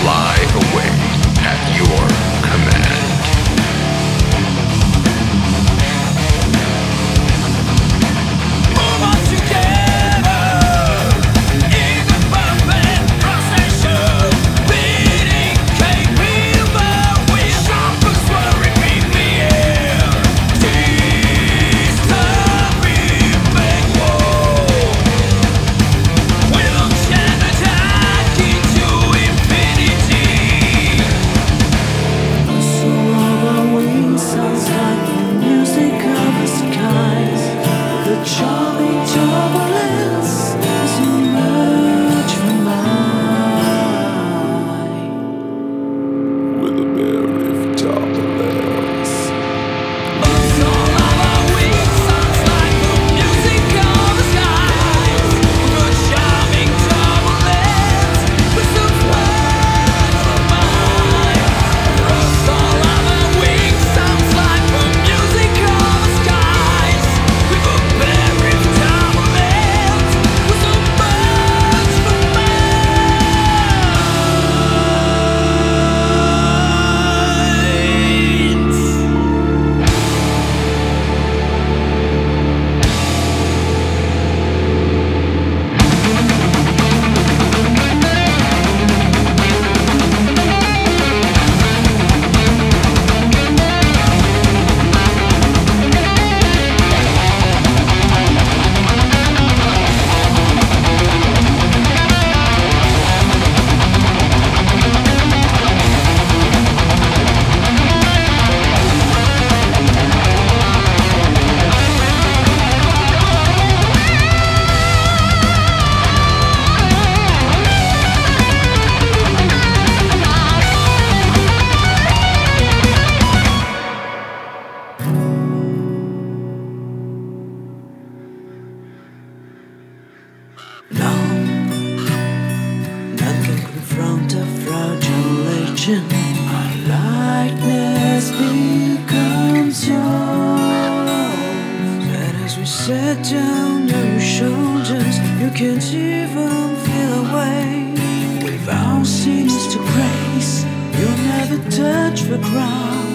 fly away at your reflection. Our likeness becomes yours. And as we set down on your shoulders, you can't even feel away. With our seems to grace, you'll never touch the ground.